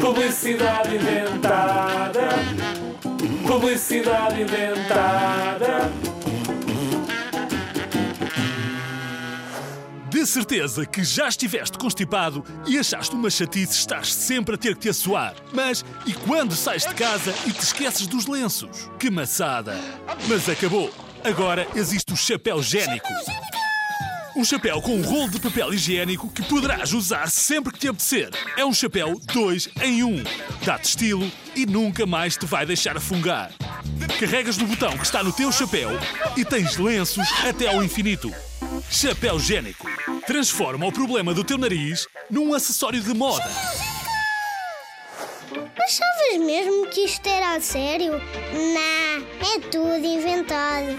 Publicidade inventada. Publicidade inventada. De certeza que já estiveste constipado e achaste uma chatice estar sempre a ter que te assoar. Mas e quando sais de casa e te esqueces dos lenços? Que maçada! Mas acabou! Agora existe o chapéu génico. Um chapéu com um rolo de papel higiênico que poderás usar sempre que te apetecer. É um chapéu 2 em 1. Um. Dá-te estilo e nunca mais te vai deixar afungar. Carregas no botão que está no teu chapéu e tens lenços até ao infinito. Chapéu Génico. Transforma o problema do teu nariz num acessório de moda. Achavas mesmo que isto era a sério? Não, é tudo inventado.